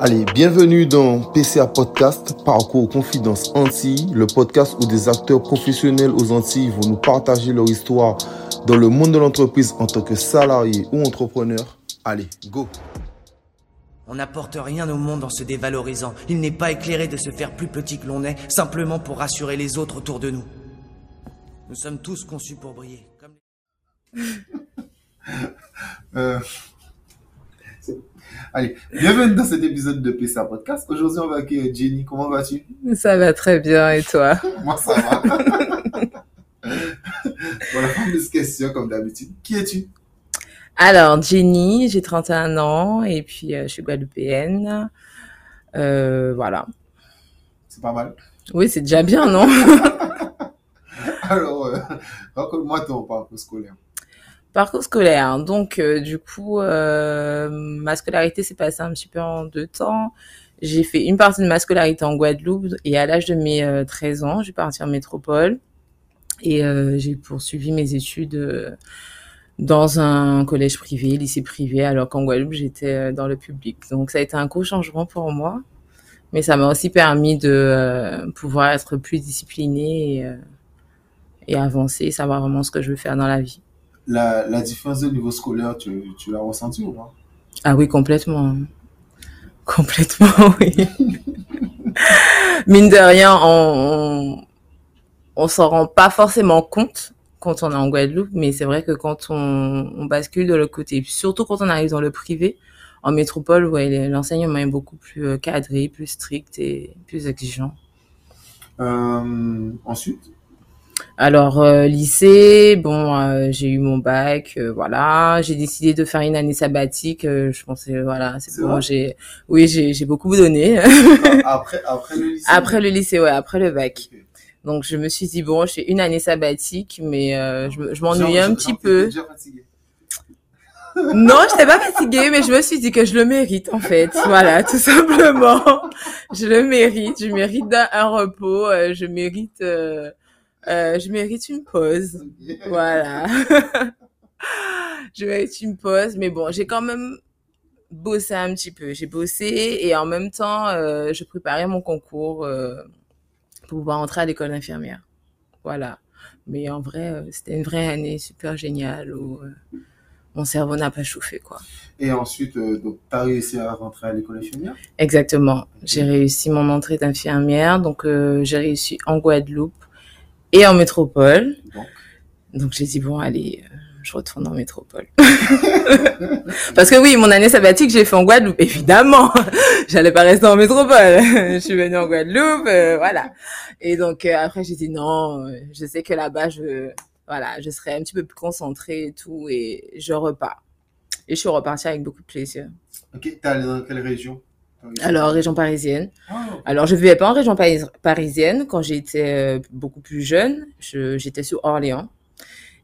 Allez, bienvenue dans PCA Podcast, Parcours Confidence Antilles, le podcast où des acteurs professionnels aux Antilles vont nous partager leur histoire dans le monde de l'entreprise en tant que salarié ou entrepreneur. Allez, go On n'apporte rien au monde en se dévalorisant. Il n'est pas éclairé de se faire plus petit que l'on est, simplement pour rassurer les autres autour de nous. Nous sommes tous conçus pour briller. Comme... Euh, Allez, bienvenue dans cet épisode de PCA Podcast. Aujourd'hui, on va accueillir Jenny. Comment vas-tu? Ça va très bien, et toi? Moi, ça va. voilà, fameuse question, comme d'habitude. Qui es-tu? Alors, Jenny, j'ai 31 ans, et puis euh, je suis guadeloupéenne. Euh, voilà. C'est pas mal. Oui, c'est déjà bien, non? Alors, euh, raconte-moi ton parcours scolaire. Parcours scolaire. Donc, euh, du coup, euh, ma scolarité s'est passée un petit peu en deux temps. J'ai fait une partie de ma scolarité en Guadeloupe et à l'âge de mes euh, 13 ans, j'ai parti en métropole et euh, j'ai poursuivi mes études euh, dans un collège privé, lycée privé, alors qu'en Guadeloupe, j'étais euh, dans le public. Donc, ça a été un gros changement pour moi, mais ça m'a aussi permis de pouvoir être plus disciplinée et, et avancer, savoir vraiment ce que je veux faire dans la vie. La, la différence de niveau scolaire, tu, tu l'as ressenti ou pas? Ah oui, complètement. Complètement, oui. Mine de rien, on, on, on s'en rend pas forcément compte quand on est en Guadeloupe, mais c'est vrai que quand on, on bascule de l'autre côté, surtout quand on arrive dans le privé, en métropole, ouais, l'enseignement est beaucoup plus euh, cadré, plus strict et plus exigeant. euh, Ensuite? Alors euh, lycée, bon, euh, j'ai eu mon bac, euh, voilà. J'ai décidé de faire une année sabbatique. euh, je pensais, voilà, c'est bon. J'ai, oui, j'ai beaucoup donné. après, après le lycée après le lycée, ouais, après le bac. Donc je me suis dit bon, je fais une année sabbatique, mais euh, je, je m'ennuyais un petit peu. t'étais déjà fatigué. Non, j'étais pas fatiguée, mais je me suis dit que je le mérite en fait. Voilà, tout simplement. Je le mérite. Je mérite un repos. euh, je mérite, euh, euh, je mérite une pause. Voilà. je être une pause, mais bon, j'ai quand même bossé un petit peu. J'ai bossé et en même temps, euh, je préparais mon concours euh, pour pouvoir entrer à l'école d'infirmière. Voilà. Mais en vrai, c'était une vraie année super géniale où mon cerveau n'a pas chauffé, quoi. Et ensuite, donc, tu as réussi à rentrer à l'école infirmière? Exactement. J'ai réussi mon entrée d'infirmière, donc j'ai réussi en Guadeloupe et en métropole. Donc, Donc j'ai dit bon allez, euh, je retourne en métropole. Parce que oui, mon année sabbatique j'ai fait en Guadeloupe, évidemment. J'allais pas rester en métropole. je suis venue en Guadeloupe, euh, voilà. Et donc euh, après j'ai dit non, je sais que là-bas je voilà, je serai un petit peu plus concentrée et tout et je repars. Et je suis repartie avec beaucoup de plaisir. ok, t'es allé dans quelle région? Alors région parisienne. Ah, ok. Alors, je vivais pas en région paris- parisienne quand j'étais euh, beaucoup plus jeune. Je- J'étais sur Orléans.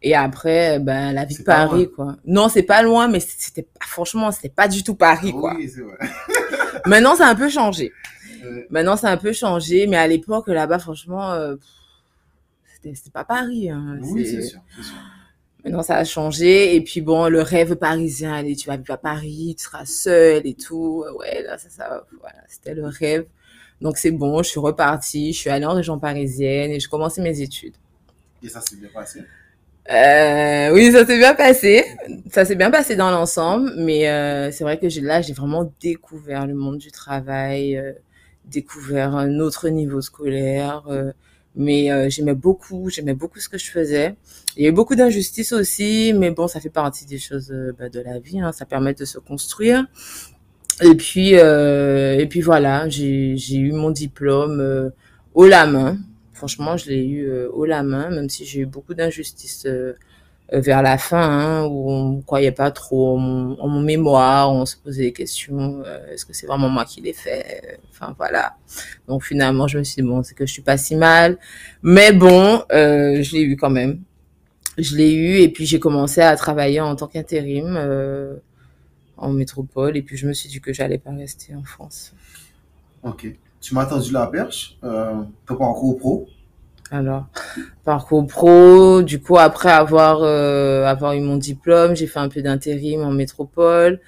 Et après, euh, ben, la vie de Paris, quoi. Non, c'est pas loin, mais c'était pas, franchement, c'était pas du tout Paris, quoi. Oui, c'est vrai. Maintenant, ça a un peu changé. Euh, Maintenant, ça a un peu changé, mais à l'époque, là-bas, franchement, euh, c'était pas Paris. Hein. oui, C'est- c'est sûr, c'est sûr. Maintenant, ça a changé. Et puis, bon, le rêve parisien, allez, tu vas vivre à Paris, tu seras seule et tout. Ouais, là, ça, ça, voilà, c'était le rêve. Donc, c'est bon, je suis repartie, je suis allée en région parisienne et j'ai commencé mes études. Et ça s'est bien passé? Euh, oui, ça s'est bien passé. Ça s'est bien passé dans l'ensemble, mais euh, c'est vrai que là, j'ai vraiment découvert le monde du travail, euh, découvert un autre niveau scolaire. Mais euh, j'aimais beaucoup, j'aimais beaucoup ce que je faisais. Il y a eu beaucoup d'injustices aussi, mais bon, ça fait partie des choses euh, bah, de la vie. Hein, ça permet de se construire. Et puis, euh, et puis voilà, j'ai eu mon diplôme euh, haut la main. Franchement, je l'ai eu euh, haut la main, même si j'ai eu beaucoup d'injustices euh, vers la fin, hein, où on ne croyait pas trop en mon, mémoire, on se posait des questions, euh, est-ce que c'est vraiment moi qui l'ai fait Enfin voilà. Donc finalement, je me suis dit, bon, c'est que je suis pas si mal. Mais bon, euh, je l'ai eu quand même. Je l'ai eu et puis j'ai commencé à travailler en tant qu'intérim euh, en métropole et puis je me suis dit que j'allais pas rester en France. Ok. Tu m'as tendu la perche. Euh, ton parcours pro. Alors, parcours pro, du coup, après avoir, euh, avoir eu mon diplôme, j'ai fait un peu d'intérim en métropole.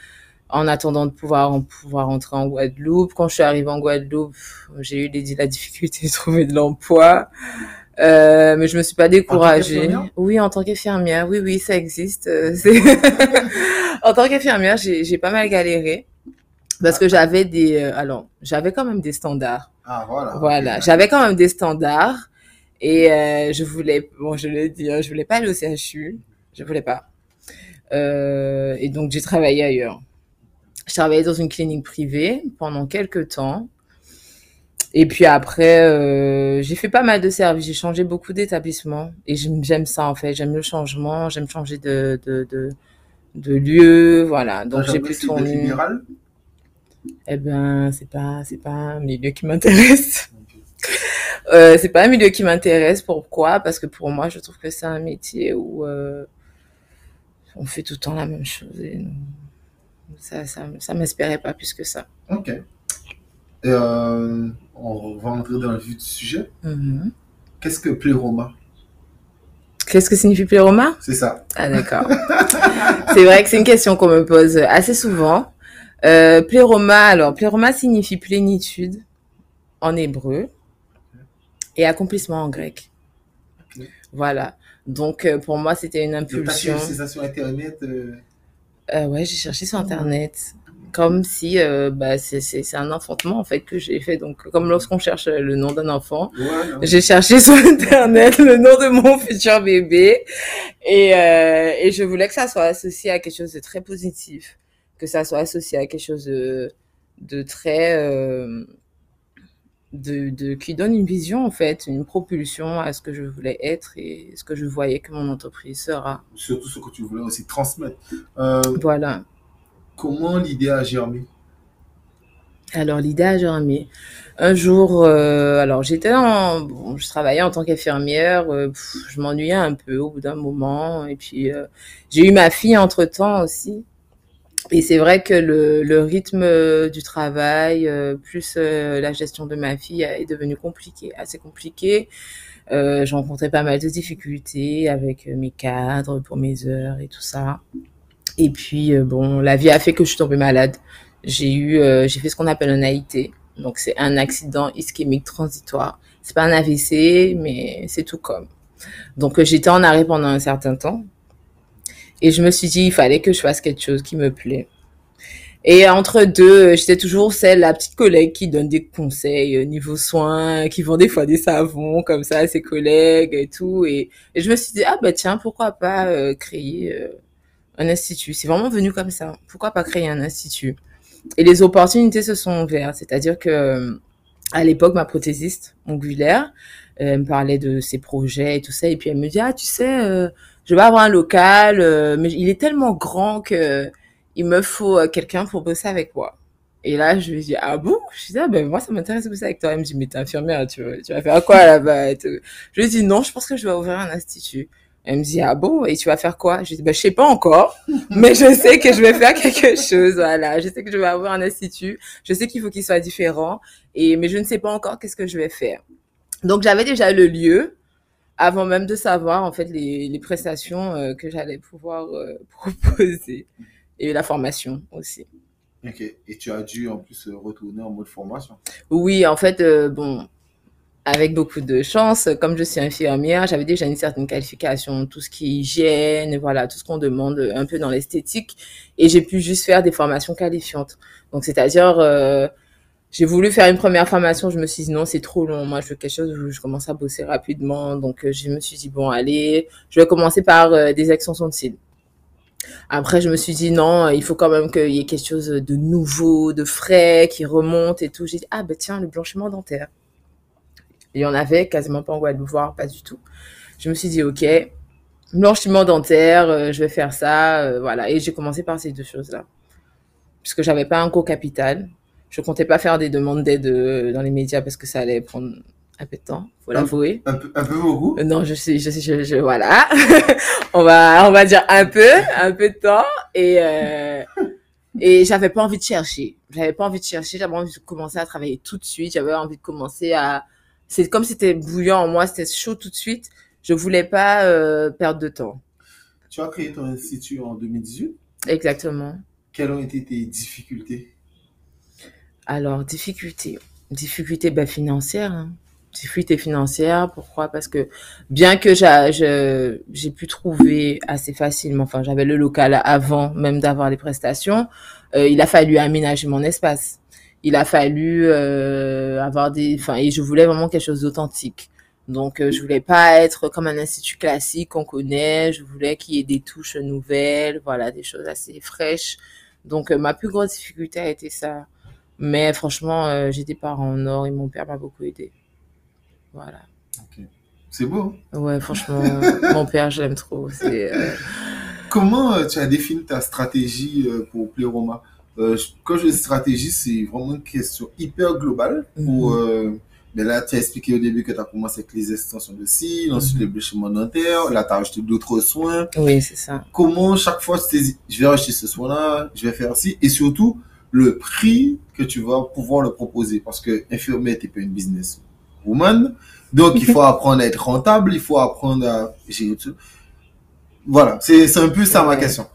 en attendant de pouvoir en pouvoir entrer en Guadeloupe. Quand je suis arrivée en Guadeloupe, j'ai eu les, la difficulté de trouver de l'emploi. Euh, mais je me suis pas découragée. oui, en tant qu'infirmière, oui, oui, ça existe. Euh, en tant qu'infirmière, j'ai pas mal galéré parce que j'avais des, euh, alors, j'avais quand même des standards. Ah voilà. Voilà, j'avais quand même des standards et euh, je voulais, bon, je le dis, hein, je voulais pas aller au CHU, je voulais pas. Euh, et donc j'ai travaillé ailleurs. Je travaillais dans une clinique privée pendant quelques temps. Et puis après, euh, j'ai fait pas mal de services. J'ai changé beaucoup d'établissements. Et j'aime ça, en fait. J'aime le changement. J'aime changer de, de, de, de lieu. Voilà. Donc j'ai pu tourner. Eh ben, c'est pas, c'est pas un milieu qui m'intéresse. Euh, c'est pas un milieu qui m'intéresse. Pourquoi? Parce que pour moi, je trouve que c'est un métier où, euh, on fait tout le temps la même chose. Et ça, ça, ça m'espérait pas plus que ça. Ok. Euh, on va entrer dans le vif du sujet. Mm-hmm. Qu'est-ce que pléroma Qu'est-ce que signifie pléroma C'est ça. Ah d'accord. c'est vrai que c'est une question qu'on me pose assez souvent. Euh, pléroma, alors pléroma signifie plénitude en hébreu et accomplissement en grec. Voilà. Donc euh, pour moi c'était une impulsion. Tu ça sur internet euh... euh ouais, j'ai cherché sur internet comme si bah, c'est un enfantement en fait que j'ai fait. Donc comme lorsqu'on cherche le nom d'un enfant, j'ai cherché sur internet le nom de mon futur bébé et, et je voulais que ça soit associé à quelque chose de très positif, que ça soit associé à quelque chose de, de très de, de, qui donne une vision en fait, une propulsion à ce que je voulais être et ce que je voyais que mon entreprise sera. Surtout ce que tu voulais aussi transmettre. Euh, voilà. Comment l'idée a germé? Alors l'idée a germé. Un jour, euh, alors j'étais en, bon, je travaillais en tant qu'infirmière, euh, je m'ennuyais un peu au bout d'un moment, et puis euh, j'ai eu ma fille entre temps aussi. Et c'est vrai que le, le, rythme du travail, euh, plus euh, la gestion de ma fille est devenu compliqué, assez compliqué. Euh, j'ai rencontré pas mal de difficultés avec mes cadres pour mes heures et tout ça. Et puis, euh, bon, la vie a fait que je suis tombée malade. J'ai eu, euh, j'ai fait ce qu'on appelle un AIT. Donc, c'est un accident ischémique transitoire. C'est pas un AVC, mais c'est tout comme. Donc, euh, j'étais en arrêt pendant un certain temps. Et je me suis dit, il fallait que je fasse quelque chose qui me plaît. Et entre deux, j'étais toujours celle, la petite collègue qui donne des conseils niveau soins, qui vend des fois des savons comme ça à ses collègues et tout. Et, je me suis dit, ah bah tiens, pourquoi pas euh, créer euh, un institut. C'est vraiment venu comme ça. Pourquoi pas créer un institut? Et les opportunités se sont ouvertes. C'est-à-dire que à l'époque, ma prothésiste ongulaire euh, me parlait de ses projets et tout ça. Et puis elle me dit, ah, tu sais, euh, je vais avoir un local, euh, mais il est tellement grand que il me faut euh, quelqu'un pour bosser avec moi. Et là, je lui dis, ah bon? Je dis, ah ben moi, ça m'intéresse de bosser avec toi. Elle me dit, mais t'es infirmière, tu, tu vas faire quoi là-bas Je lui dis, non, je pense que je vais ouvrir un institut. Elle me dit, ah bon, et tu vas faire quoi? Je dis, bah, je sais pas encore, mais je sais que je vais faire quelque chose, voilà. Je sais que je vais avoir un institut, je sais qu'il faut qu'il soit différent, et, mais je ne sais pas encore qu'est-ce que je vais faire. Donc, j'avais déjà le lieu, avant même de savoir, en fait, les, les prestations euh, que j'allais pouvoir euh, proposer, et la formation aussi. Ok, et tu as dû en plus retourner en mode formation? Oui, en fait, euh, bon, avec beaucoup de chance, comme je suis infirmière, j'avais déjà une certaine qualification, tout ce qui est hygiène, voilà, tout ce qu'on demande un peu dans l'esthétique, et j'ai pu juste faire des formations qualifiantes. Donc, c'est-à-dire, j'ai voulu faire une première formation, je me suis dit non, c'est trop long, moi je veux quelque chose où je commence à bosser rapidement, donc euh, je me suis dit bon, allez, je vais commencer par euh, des extensions de cils. Après, je me suis dit non, il faut quand même qu'il y ait quelque chose de nouveau, de frais, qui remonte et tout. J'ai dit ah ben tiens, le blanchiment dentaire. Il y en avait quasiment pas en Guadeloupe, voire pas du tout. Je me suis dit, OK, blanchiment dentaire, euh, je vais faire ça, voilà. Et j'ai commencé par ces deux choses-là. Puisque j'avais pas un gros capital. Je comptais pas faire des demandes d'aide euh, dans les médias parce que ça allait prendre un peu de temps, faut l'avouer. Un, peu, un peu beaucoup? Non, je sais, je sais, je, je voilà. on va, on va dire un peu, un peu de temps. Et, euh, et j'avais pas envie de chercher. J'avais pas envie de chercher, j'avais envie de commencer à travailler tout de suite. J'avais envie de commencer à, c'est comme c'était bouillant en moi, c'était chaud tout de suite. Je voulais pas euh, perdre de temps. Tu as créé ton institut en 2018 Exactement. quelles ont été tes difficultés? Alors, difficultés. Difficultés ben, financières. Hein. Difficultés financières. Pourquoi? Parce que bien que j'ai pu trouver assez facilement, enfin j'avais le local avant même d'avoir les prestations, euh, il a fallu aménager mon espace. Il a fallu euh, avoir des, enfin et je voulais vraiment quelque chose d'authentique. Donc, euh, je voulais pas être comme un institut classique qu'on connaît. Je voulais qu'il y ait des touches nouvelles, voilà, des choses assez fraîches. Donc, euh, ma plus grosse difficulté a été ça. Mais franchement, euh, j'ai des parents en or et mon père m'a beaucoup aidé. Voilà. C'est beau. Hein. Ouais, franchement, mon père, je l'aime trop. Comment tu as défini ta stratégie pour Pléroma Quand je dis stratégie, c'est vraiment une question hyper globale pour mhm. Mais là, tu as expliqué au début que tu as commencé avec les extensions de cils, ensuite mhm. les blanchiments dentaires, là, tu as acheté d'autres soins. Oui, c'est ça. Comment chaque fois tu je vais acheter ce soin-là, je vais faire ci, et surtout, le prix que tu vas pouvoir le proposer. Parce que infirmière, tu pas une business woman. Donc, il faut apprendre à être rentable, il faut apprendre à gérer tout. Voilà, c'est un peu ça ma question.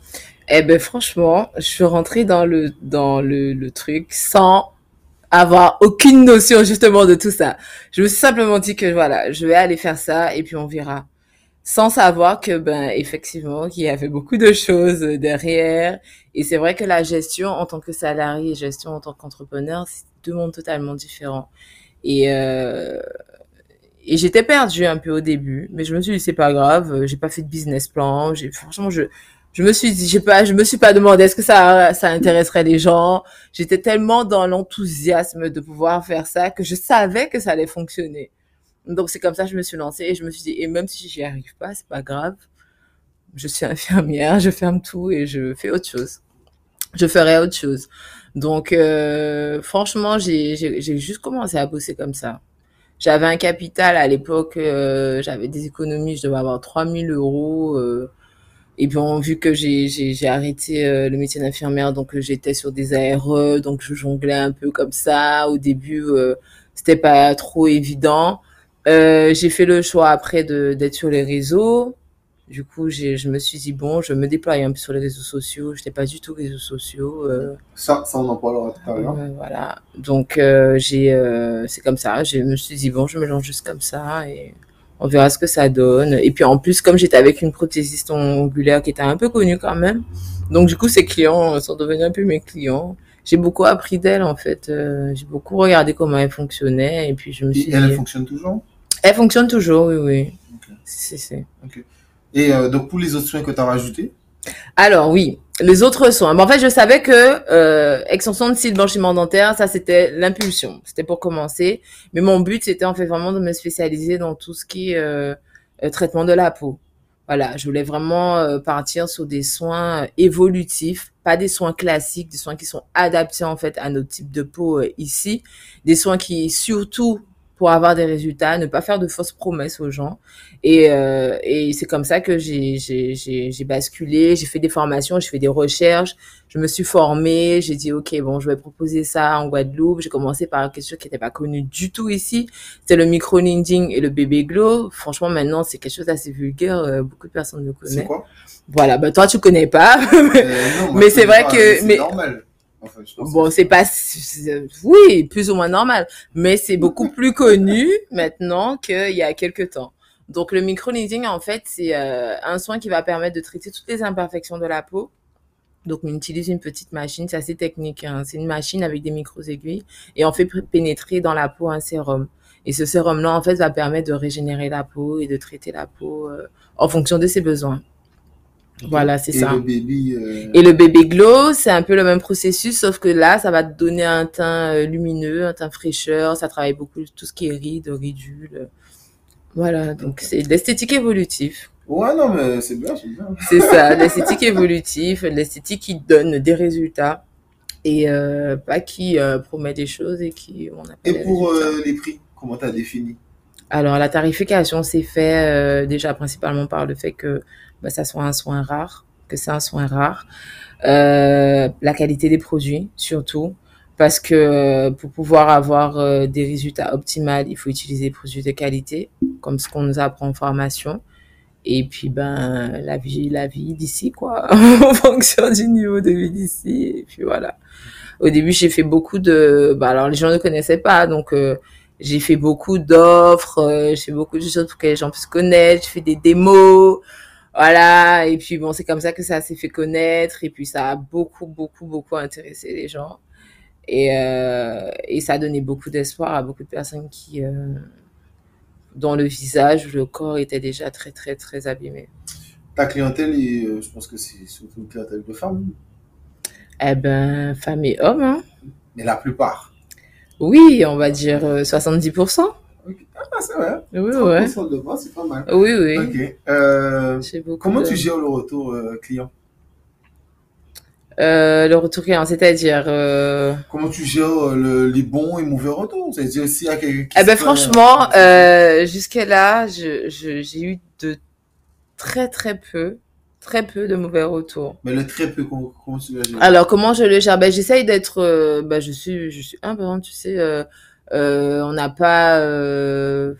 Eh ben, franchement, je suis rentrée dans le, dans le, le truc sans avoir aucune notion justement de tout ça. Je me suis simplement dit que voilà, je vais aller faire ça et puis on verra. Sans savoir que ben effectivement qu'il y avait beaucoup de choses derrière et c'est vrai que la gestion en tant que salarié et gestion en tant qu'entrepreneur, c'est deux mondes totalement différents. Et euh, et j'étais perdue un peu au début, mais je me suis dit c'est pas grave, j'ai pas fait de business plan, j'ai franchement je je me suis dit, j'ai pas, je me suis pas demandé est-ce que ça, ça intéresserait les gens. J'étais tellement dans l'enthousiasme de pouvoir faire ça que je savais que ça allait fonctionner. Donc c'est comme ça que je me suis lancée et je me suis dit, et même si j'y arrive pas, c'est pas grave. Je suis infirmière, je ferme tout et je fais autre chose. Je ferai autre chose. Donc euh, franchement, j'ai, juste commencé à bosser comme ça. J'avais un capital à l'époque, euh, j'avais des économies, je devais avoir 3000 euros. Euh, et bon, vu que j'ai arrêté euh, le métier d'infirmière, donc euh, j'étais sur des ARE, donc je jonglais un peu comme ça. Au début, euh, c'était pas trop évident. Euh, j'ai fait le choix après de, d'être sur les réseaux. Du coup, j'ai, je me suis dit, bon, je me déploie un peu sur les réseaux sociaux. Je n'étais pas du tout réseaux sociaux. Euh, ça, ça, on en parlera tout à l'heure. voilà. Donc, j'ai, c'est comme ça. Je me suis dit, bon, je me lance juste comme ça. Et on verra ce que ça donne. Et puis en plus, comme j'étais avec une prothésiste ongulaire qui était un peu connue quand même, donc du coup, ses clients sont devenus un peu mes clients. J'ai beaucoup appris d'elle en fait. Euh, j'ai beaucoup regardé comment elle fonctionnait et puis je me suis. Et elle fonctionne toujours? Elle fonctionne toujours, oui, oui. C'est, c'est. Et euh, donc pour les autres soins que tu as rajoutés? Alors oui, les autres soins. en fait, je savais que euh, extension de cils, blanchiment dentaire, ça c'était l'impulsion. C'était pour commencer. Mais mon but, c'était en fait vraiment de me spécialiser dans tout ce qui est euh, euh traitement de la peau. Voilà, je voulais vraiment euh, partir sur des soins évolutifs, pas des soins classiques, des soins qui sont adaptés en fait à notre type de peau ici, des soins qui surtout pour avoir des résultats, ne pas faire de fausses promesses aux gens. Et, euh, et c'est comme ça que j'ai, j'ai, j'ai, j'ai basculé, j'ai fait des formations, j'ai fait des recherches, je me suis formée, j'ai dit, OK, bon, je vais proposer ça en Guadeloupe. J'ai commencé par quelque chose qui n'était pas connu du tout ici. C'est le micro-lending et le bébé glow. Franchement, maintenant, c'est quelque chose d'assez vulgaire. Euh, beaucoup de personnes le connaissent. C'est quoi? Voilà, bah toi tu connais pas, euh, mais c'est vrai que mais bon, c'est pas, oui, plus ou moins normal, mais c'est beaucoup plus connu maintenant qu'il y a quelques temps. Donc, le micro-needling, en fait, c'est euh, un soin qui va permettre de traiter toutes les imperfections de la peau. Donc, on utilise une petite machine, c'est assez technique. Hein. C'est une machine avec des micro-aiguilles et on fait pénétrer dans la peau un sérum. Et ce sérum-là, en fait, va permettre de régénérer la peau et de traiter la peau euh, en fonction de ses besoins. Voilà, c'est ça. Le baby, euh, Et le bébé glow, c'est un peu le même processus, sauf que là, ça va te donner un teint euh, lumineux, un teint fraîcheur. Ça travaille beaucoup tout ce qui est rides, ridules. Voilà, donc c'est de l'esthétique évolutive. Ouais, non, mais c'est bien, c'est bien. C'est ça, l'esthétique évolutive, l'esthétique qui donne des résultats et euh, pas qui promet des choses et qui on Et pour les prix, comment tu as défini? Alors, la tarification s'est fait déjà principalement par le fait que bah, ça soit un soin rare, que c'est un soin rare. Euh, la qualité des produits, surtout, parce que euh, pour pouvoir avoir euh, des résultats optimaux, il faut utiliser des produits de qualité, comme ce qu'on nous apprend en formation. Et puis, ben, la vie, la vie d'ici, quoi, en fonction du niveau de vie d'ici. Et puis voilà. Au début, j'ai fait beaucoup de, bah, alors les gens ne connaissaient pas, donc euh, j'ai fait beaucoup d'offres, euh, j'ai fait beaucoup de choses pour que les gens puissent connaître, j'ai fait des démos, voilà. Et puis bon, c'est comme ça que ça s'est fait connaître, et puis ça a beaucoup, beaucoup, beaucoup intéressé les gens. Et, euh, et ça a donné beaucoup d'espoir à beaucoup de personnes qui, euh, dont le visage ou le corps était déjà très, très, très abîmé. Ta clientèle, euh, je pense que c'est surtout une clientèle de femmes. Eh ben, femmes et hommes, hein. Mais la plupart. Oui, on va dire euh, 70%. Ah, c'est vrai. Oui, ouais. 30% de vente, c'est pas mal. Oui, oui. Ok. Euh, comment de- tu gères le retour euh, client? Euh, le retour client, c'est-à-dire... Comment tu gères le- les bons et mauvais retours? C'est-à-dire s'il y a quelqu'un Eh ben franchement, jusqu'à là, je, je- j'ai eu de très très peu, très peu de mauvais retours. Mais le très peu, comment, comment tu le gères Alors comment je le gère? Ben j'essaye d'être, ben je suis, je suis humble, hein, tu sais. Euh, on n'a pas, euh,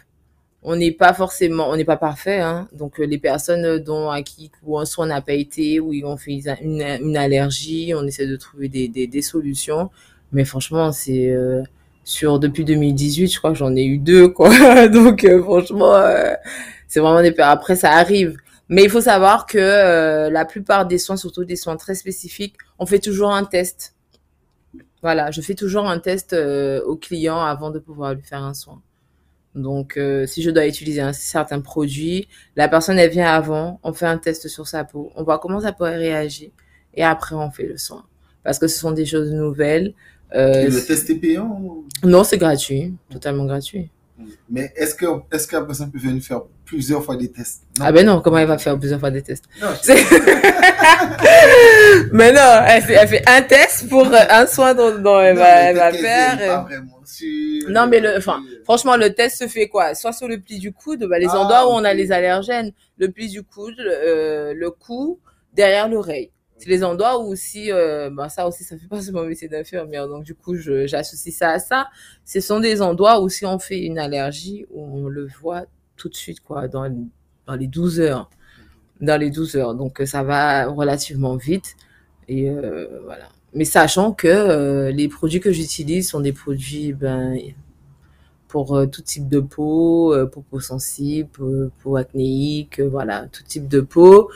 on n'est pas forcément, on n'est pas parfait, hein. Donc euh, les personnes dont à qui ou un soin n'a pas été, ou ils ont fait une, une allergie, on essaie de trouver des, des, des solutions. Mais franchement, c'est sur depuis 2018, je crois que j'en ai eu deux, quoi. Donc franchement, c'est vraiment des. Après, ça arrive. Mais il faut savoir que la plupart des soins, surtout des soins très spécifiques, on fait toujours un test. Voilà, je fais toujours un test euh, au client avant de pouvoir lui faire un soin. Donc, euh, si je dois utiliser un certain produit, la personne, elle vient avant, on fait un test sur sa peau, on voit comment sa peau réagit, et après, on fait le soin. Parce que ce sont des choses nouvelles. Euh, Et le test est payant ou- non, c'est gratuit, totalement gratuit. Mais est-ce que, est-ce que la personne peut venir faire plusieurs fois des tests? Non. Ah ben non, comment elle va faire plusieurs fois des tests? Non, Mais non, elle fait, elle fait un test pour euh, un soin dont, dont elle Non, va, elle va faire. pas euh. vraiment Non, mais le, enfin, franchement, le test se fait quoi Soit sur le pli du coude, bah, les Ah, endroits où on a les allergènes, le pli du coude, euh, le cou, derrière l'oreille. Les endroits où aussi, euh, bah, ça aussi, ça fait partie de mon métier d'infirmière. Donc, du coup, j'associe ça à ça. Ce sont des endroits où si on fait une allergie, on le voit tout de suite, quoi, dans, les 12 heures. Dans les 12 heures. Donc, ça va relativement vite. Euh. Mais sachant que euh, les produits que j'utilise sont des produits, ben, pour tout type de peau, pour peau sensible, pour peau acnéique, voilà, tout type de peau.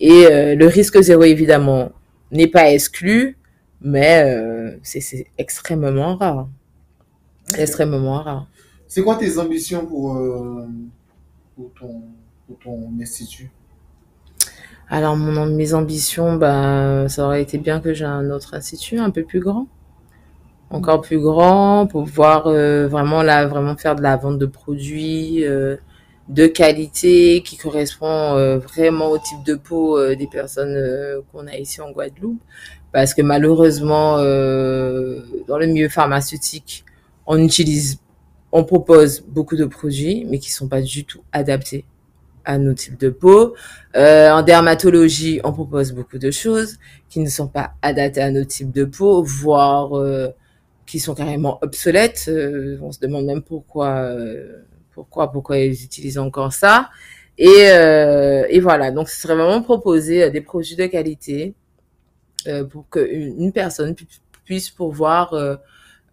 Et euh, le risque zéro, évidemment, n'est pas exclu, mais euh, c'est extrêmement rare. Extrêmement rare. C'est quoi tes ambitions pour, euh, pour, ton, pour ton institut? Alors, mon, mes ambitions, bah, ça aurait été bien que j'ai un autre institut un peu plus grand. Encore plus grand, pour pouvoir euh, vraiment, là, vraiment faire de la vente de produits euh, de qualité qui correspond euh, vraiment au type de peau euh, des personnes euh, qu'on a ici en Guadeloupe. Parce que malheureusement, dans le milieu pharmaceutique, on utilise, on propose beaucoup de produits, mais qui sont pas du tout adaptés à nos types de peau. En dermatologie, on propose beaucoup de choses qui ne sont pas adaptées à nos types de peau, voire qui sont carrément obsolètes. On se demande même pourquoi, pourquoi, pourquoi ils utilisent encore ça. Et, euh, voilà, donc ce serait vraiment proposer euh, des produits de qualité euh, pour qu'une une personne pu- puisse pouvoir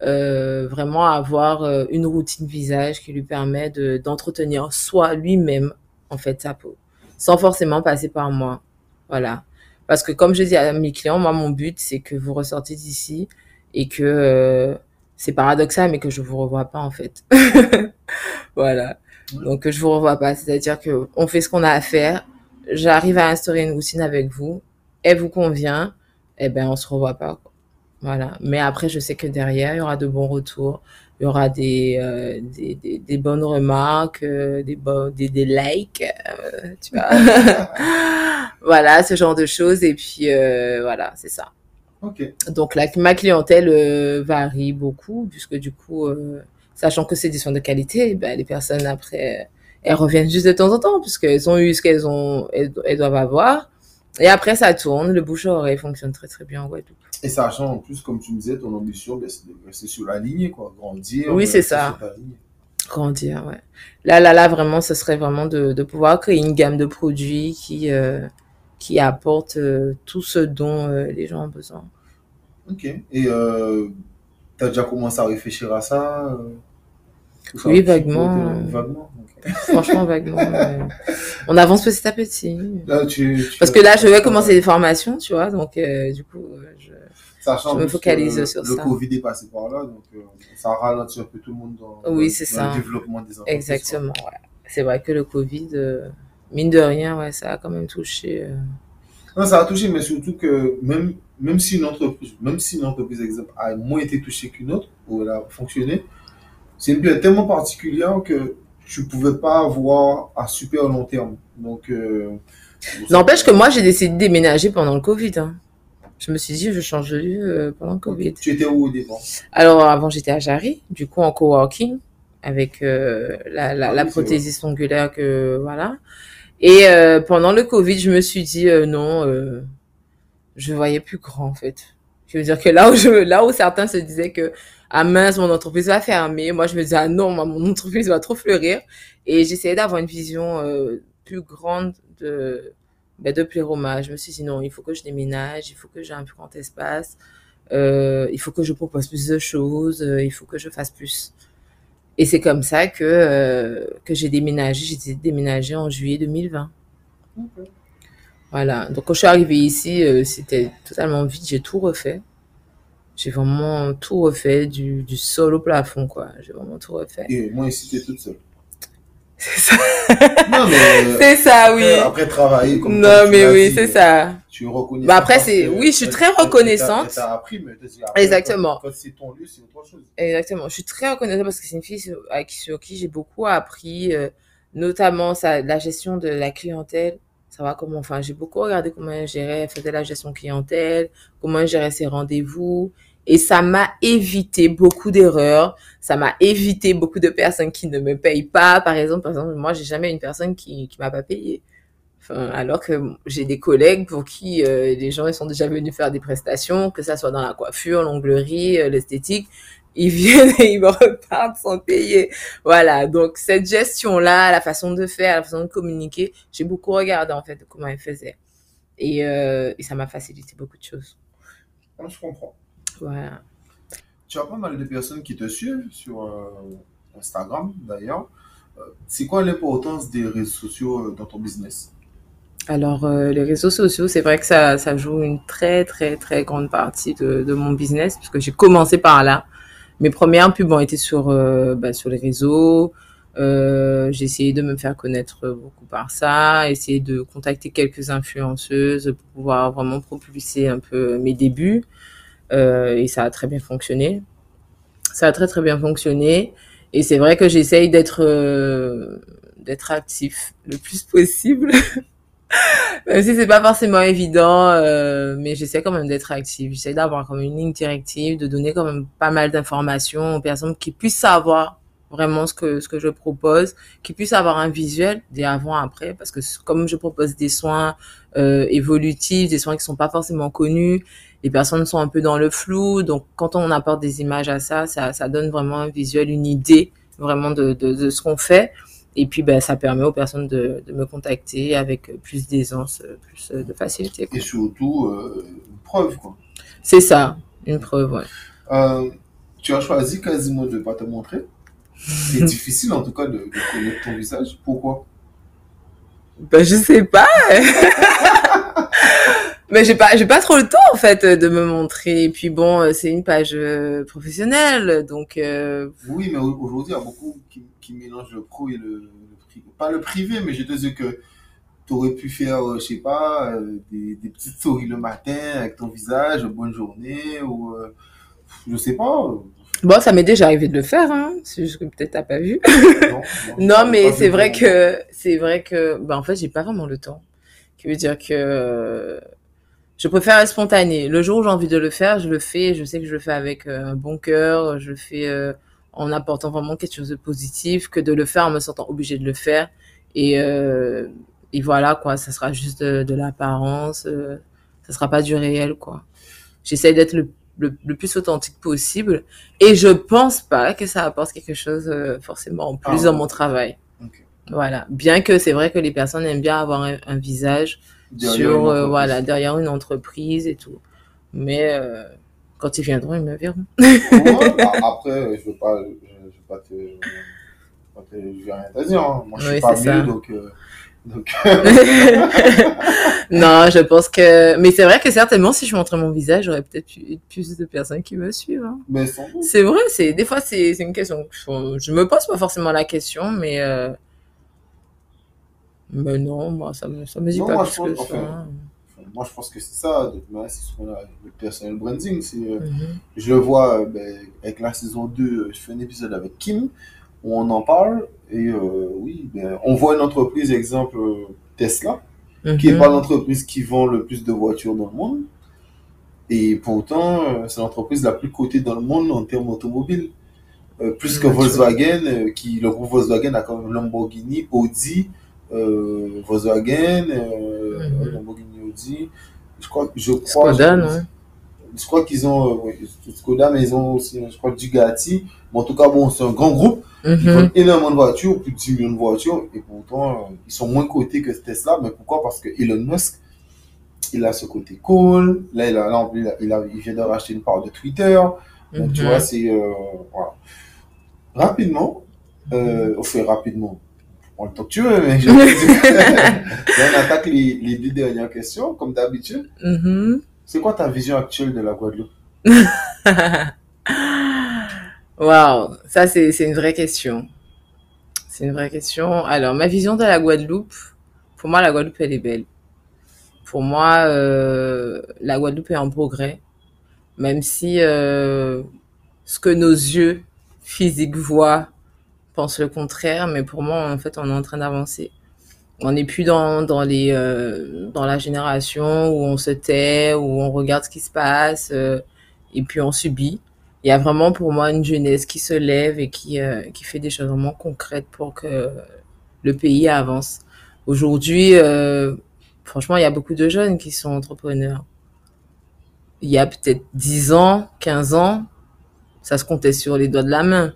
vraiment avoir une routine visage qui lui permet de- d'entretenir soi lui-même en fait sa peau. Sans forcément passer par moi. Voilà. Parce que comme je dis à mes clients moi mon but c'est que vous ressortez d'ici et que c'est paradoxal mais que je vous revois pas en fait voilà. Donc je vous revois pas. C'est à dire que on fait ce qu'on a à faire. J'arrive à instaurer une routine avec vous. Elle vous convient. Eh ben on se revoit pas voilà. Mais après je sais que derrière il y aura de bons retours. Il y aura des euh, des, des, des bonnes remarques euh, des, bon, des des likes euh, tu vois. Voilà ce genre de choses. Et puis voilà c'est ça. Ok. donc la, ma clientèle varie beaucoup puisque du coup sachant que c'est des soins de qualité ben, les personnes après euh, elles reviennent juste de temps en temps puisqu'elles ont eu ce qu'elles ont elles, elles doivent avoir et après ça tourne le bouche à oreille fonctionne très très bien en Guadeloupe Et sachant en plus, comme tu me disais, ton ambition, ben, c'est de rester sur la ligne, quoi. Grandir. Oui, ben, c'est ça. Grandir, ouais. Là, là, là, vraiment, ce serait vraiment de, de pouvoir créer une gamme de produits qui, euh, qui apporte euh, tout ce dont euh, les gens ont besoin. Ok. Et euh, tu as déjà commencé à réfléchir à ça euh, Oui, vaguement. te- Vaguement. Franchement, vaguement. euh, on avance petit à petit. Là, tu, tu- Parce que là, je vais commencer des formations, tu vois, donc euh, du coup, euh, je... Sachant je me focalise le- sur le ça. Covid est passé par là, donc euh, ça ralentit un peu tout le monde dans, Oui, dans- c'est dans ça. le développement des entreprises. exactement. Ouais. C'est vrai que le Covid, euh, mine de rien, ouais, ça a quand même touché. euh, Non, ça a touché, mais surtout que même, même si une entreprise, même si une entreprise, exemple, a moins été touchée qu'une autre, ou elle a fonctionné, c'est une période tellement particulière que tu pouvais pas avoir à super long terme. Donc, euh, N'empêche que moi, j'ai décidé de déménager pendant le Covid. hein. Je me suis dit, je change de lieu euh, pendant le Covid. Tu étais où au départ? Alors, avant, j'étais à Jarry, du coup, en coworking, avec euh, la, la, Ah la prothésiste ongulaire que, voilà. Et euh, pendant le Covid, je me suis dit, non, je voyais plus grand, en fait. Je veux dire que là où, je, là où certains se disaient que, ah mince, mon entreprise va fermer, moi, je me disais, ah non, moi, mon entreprise va trop fleurir. Et j'essayais d'avoir une vision euh, plus grande de, ben, de Pléroma. Je me suis dit, non, il faut que je déménage, il faut que j'ai un plus grand espace. Euh, il faut que je propose plus de choses, euh, il faut que je fasse plus. Et c'est comme ça que, que j'ai déménagé. J'ai déménagé en juillet 2020. Voilà. Donc quand je suis arrivée ici, c'était totalement vide. J'ai tout refait. J'ai vraiment tout refait du, du sol au plafond, quoi. J'ai vraiment tout refait. Et moi, ici, tu es toute seule. C'est ça. Non, mais euh, C'est ça, oui. après, après travailler, comme Non, mais oui, c'est euh, ça. Tu reconnais. Bah, après, c'est- oui, je suis très reconnaissante. Tu as appris, mais t'as après, Exactement. Quand, quand c'est ton lieu, c'est autre chose. Exactement. Je suis très reconnaissante parce que c'est une fille sur, qui, sur qui j'ai beaucoup appris, euh, notamment ça, la gestion de la clientèle. Ça va comment, enfin, j'ai beaucoup regardé comment elle gérait, elle faisait la gestion clientèle, comment elle gérait ses rendez-vous. Et ça m'a évité beaucoup d'erreurs. Ça m'a évité beaucoup de personnes qui ne me payent pas. Par exemple, par exemple, moi, j'ai jamais une personne qui, qui m'a pas payé. Alors que j'ai des collègues pour qui euh, les gens ils sont déjà venus faire des prestations, que ça soit dans la coiffure, l'onglerie, euh, l'esthétique, ils viennent et ils me repartent sans payer. Voilà, donc cette gestion-là, la façon de faire, la façon de communiquer, j'ai beaucoup regardé en fait comment elle faisait. Et, euh, et ça m'a facilité beaucoup de choses. Ah, je comprends. Voilà. Tu as pas mal de personnes qui te suivent sur euh, Instagram, d'ailleurs. Euh, c'est quoi l'importance des réseaux sociaux euh, dans ton business? Alors, euh, les réseaux sociaux, c'est vrai que ça, ça joue une très, très, très grande partie de, de mon business, puisque j'ai commencé par là. Mes premières pubs ont été sur, euh, bah, sur les réseaux. Euh, j'ai essayé de me faire connaître beaucoup par ça, essayer de contacter quelques influenceuses pour pouvoir vraiment propulser un peu mes débuts. Euh, et ça a très bien fonctionné. Ça a très, très bien fonctionné. Et c'est vrai que j'essaye d'être euh, d'être actif le plus possible. Même si c'est pas forcément évident, euh, mais j'essaie quand même d'être active. J'essaie d'avoir comme une ligne directive, de donner quand même pas mal d'informations aux personnes qui puissent savoir vraiment ce que ce que je propose, qui puissent avoir un visuel des avant après, parce que comme je propose des soins évolutifs, des soins qui sont pas forcément connus, les personnes sont un peu dans le flou, donc quand on apporte des images à ça, ça, ça donne vraiment un visuel, une idée vraiment de, de, de ce qu'on fait. Et puis, ben, ça permet aux personnes de, de me contacter avec plus d'aisance, plus de facilité. Et surtout, euh, une preuve, quoi. C'est ça, une preuve, ouais. Euh, tu as choisi quasiment de ne pas te montrer. C'est difficile, en tout cas, de, de connaître ton visage. Pourquoi? Ben, je sais pas. Mais j'ai pas, j'ai pas trop le temps, en fait, de me montrer. Et puis bon, c'est une page euh, professionnelle, donc, euh, Oui, mais au- aujourd'hui, il y a beaucoup qui, qui mélangent le pro et le, le privé. Pas le privé, mais je te dis que tu aurais pu faire, euh, je sais pas, euh, des, des petites souris le matin avec ton visage, bonne journée, ou euh, je sais pas. euh, bon, ça m'est déjà arrivé de le faire, hein. C'est juste que peut-être t'as pas vu. non, Non, j'ai mais c'est vrai que c'est vrai que ben en fait j'ai pas vraiment le temps. Qui veut dire que euh, je préfère être spontanée. Le jour où j'ai envie de le faire, je le fais. Je sais que je le fais avec euh, un bon cœur. Je le fais euh, en apportant vraiment quelque chose de positif, que de le faire en me sentant obligée de le faire. Et euh, et voilà quoi, ça sera juste de, de l'apparence. Euh, ça sera pas du réel quoi. J'essaye d'être le le, le, plus authentique possible. Et je pense pas que ça apporte quelque chose euh, forcément en plus ah, dans mon travail. Voilà. Bien que c'est vrai que les personnes aiment bien avoir un, visage sur, euh, voilà, derrière une entreprise et tout. Mais euh, quand ils viendront, ils me verront. Bah, après, je veux pas, je, veux pas te, je vais rien te dire. Hein. Moi, je suis pas mieux, donc. Donc... non, je pense que. Mais c'est vrai que certainement, si je montrais mon visage, j'aurais peut-être plus de personnes qui me suivent. Hein. C'est vrai, c'est des fois c'est une question. Je me pose pas forcément la question, mais euh... mais non, moi ça me ça me dit pas que ça. moi, je pense que c'est ça. C'est ce qu'on a le personnel branding. C'est, euh, mm-hmm. Je le vois euh, ben, avec la saison 2, je fais un épisode avec Kim où on en parle. Et euh, oui, ben, on voit une entreprise, exemple Tesla, qui n'est mhm. pas l'entreprise qui vend le plus de voitures dans le monde. Et pourtant, euh, c'est l'entreprise la plus cotée dans le monde en termes automobiles. Euh, plus que Volkswagen, qui le groupe Volkswagen a comme Lamborghini, Audi, Volkswagen, mhm. Lamborghini, Audi. Je crois, je crois. Skoda, non? Je crois qu'ils ont euh, Skoda, mais ils ont aussi, je crois, Dugati. Mais en tout cas, bon, c'est un grand groupe. Ils mhm. vendent énormément de voitures, plus de 10 millions de voitures. Et pourtant, euh, ils sont moins cotés que Tesla. Mais pourquoi? Parce que Elon Musk, il a ce côté cool. Là, il, a, il, a, il, vient de racheter une part de Twitter. Donc, tu mhm. vois, c'est. Euh, voilà. Rapidement, euh, on fait rapidement. On le temps que tu veux, mais je... on attaque les, les, deux dernières questions, comme d'habitude. Mhm. C'est quoi ta vision actuelle de la Guadeloupe? Waouh, ça c'est une vraie question. C'est une vraie question. Alors, ma vision de la Guadeloupe, pour moi, la Guadeloupe, elle est belle. Pour moi, euh, la Guadeloupe est en progrès, même si euh, ce que nos yeux physiques voient pensent le contraire, mais pour moi, en fait, on est en train d'avancer on n'est plus dans, dans les euh, dans la génération où on se tait, où on regarde ce qui se passe euh, et puis on subit. Il y a vraiment pour moi une jeunesse qui se lève et qui euh, qui fait des choses vraiment concrètes pour que le pays avance. Aujourd'hui, franchement, il y a beaucoup de jeunes qui sont entrepreneurs. Il y a peut-être 10 ans, 15 ans, ça se comptait sur les doigts de la main.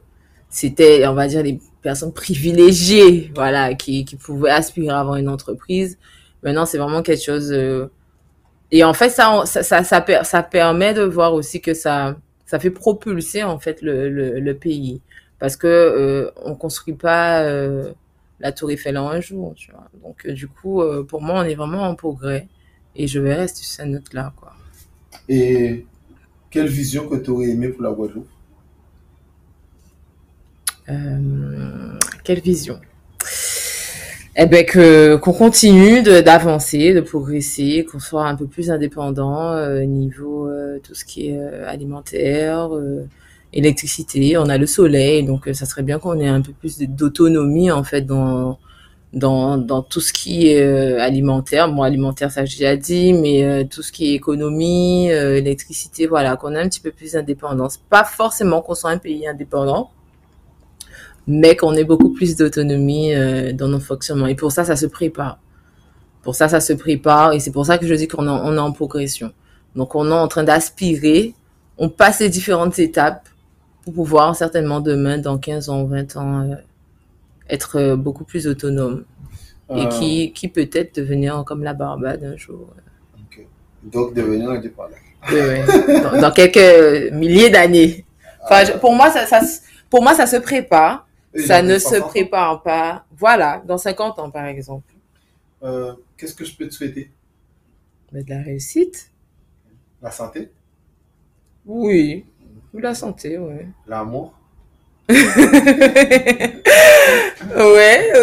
C'était, on va dire, les personnes privilégiées, voilà, qui, pouvaient aspirer à avoir une entreprise. Maintenant, c'est vraiment quelque chose. Euh, et en fait, ça, ça, ça, permet de voir aussi que ça, ça fait propulser en fait le, le, pays, parce que euh, on construit pas euh, la Tour Eiffel en un jour, tu vois. Donc, euh, du coup, pour moi, on est vraiment en progrès, et je vais rester sur cette note-là, quoi. Et quelle vision que tu aurais aimé pour la Guadeloupe? Quelle vision? Eh ben que qu'on continue d'avancer, de, progresser, qu'on soit un peu plus indépendant euh, niveau euh, tout ce qui est alimentaire, électricité. On a le soleil, donc ça serait bien qu'on ait un peu plus d'autonomie en fait dans dans dans tout ce qui est alimentaire. Bon, alimentaire, ça j'ai déjà dit, mais tout ce qui est économie, électricité, voilà, qu'on ait un petit peu plus d'indépendance. Pas forcément qu'on soit un pays indépendant, mais qu'on ait beaucoup plus d'autonomie euh, dans nos fonctionnements. Et pour ça, ça se prépare. Pour ça, ça se prépare. Et c'est pour ça que je dis qu'on on est en progression. Donc, on est en train d'aspirer. On passe les différentes étapes pour pouvoir certainement demain, dans 15 ans, 20 ans, euh, être euh, beaucoup plus autonome. Et qui, qui peut-être devenir comme la Barbade un jour. Donc, devenir indépendant. Oui, oui. Dans, dans, quelques milliers d'années. Enfin, pour moi, ça, ça, pour moi, ça se prépare ça ne se prépare pas. Voilà, dans 50 ans, par exemple. Euh, Qu'est-ce que je peux te souhaiter? Mais De la réussite. La santé Oui, ou la santé, oui. L'amour ouais,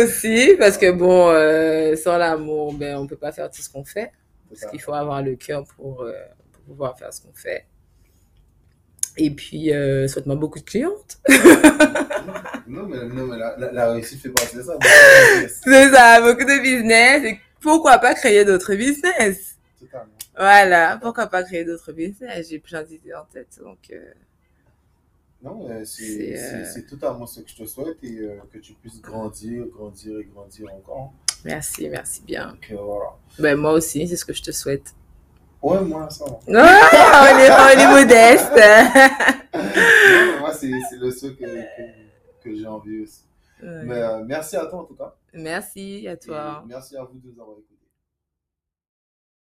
aussi, parce que bon, euh, sans l'amour, ben, on peut pas faire tout ce qu'on fait. Parce qu'il faut avoir le cœur pour, euh, pour pouvoir faire ce qu'on fait. Et puis, euh, souhaite-moi beaucoup de clientes. non, mais, non, mais la, la, réussite fait partie de ça. C'est ça, beaucoup de business. Et pourquoi pas créer d'autres business? Totalement. Voilà, pourquoi pas créer d'autres business? J'ai plein d'idées en tête. Donc, euh... Non, euh, c'est totalement ce que je te souhaite et euh, que tu puisses grandir, grandir et grandir encore. Merci, merci bien. Donc, voilà. ben, moi aussi, c'est ce que je te souhaite. Ouais, moi, ça va. Ah, on, est, on est modeste. Non, moi, c'est le seul que, que, que j'ai envie aussi. Ouais. Mais euh, merci à toi en tout cas. Merci à toi. Et merci à vous de nous avoir écoutés.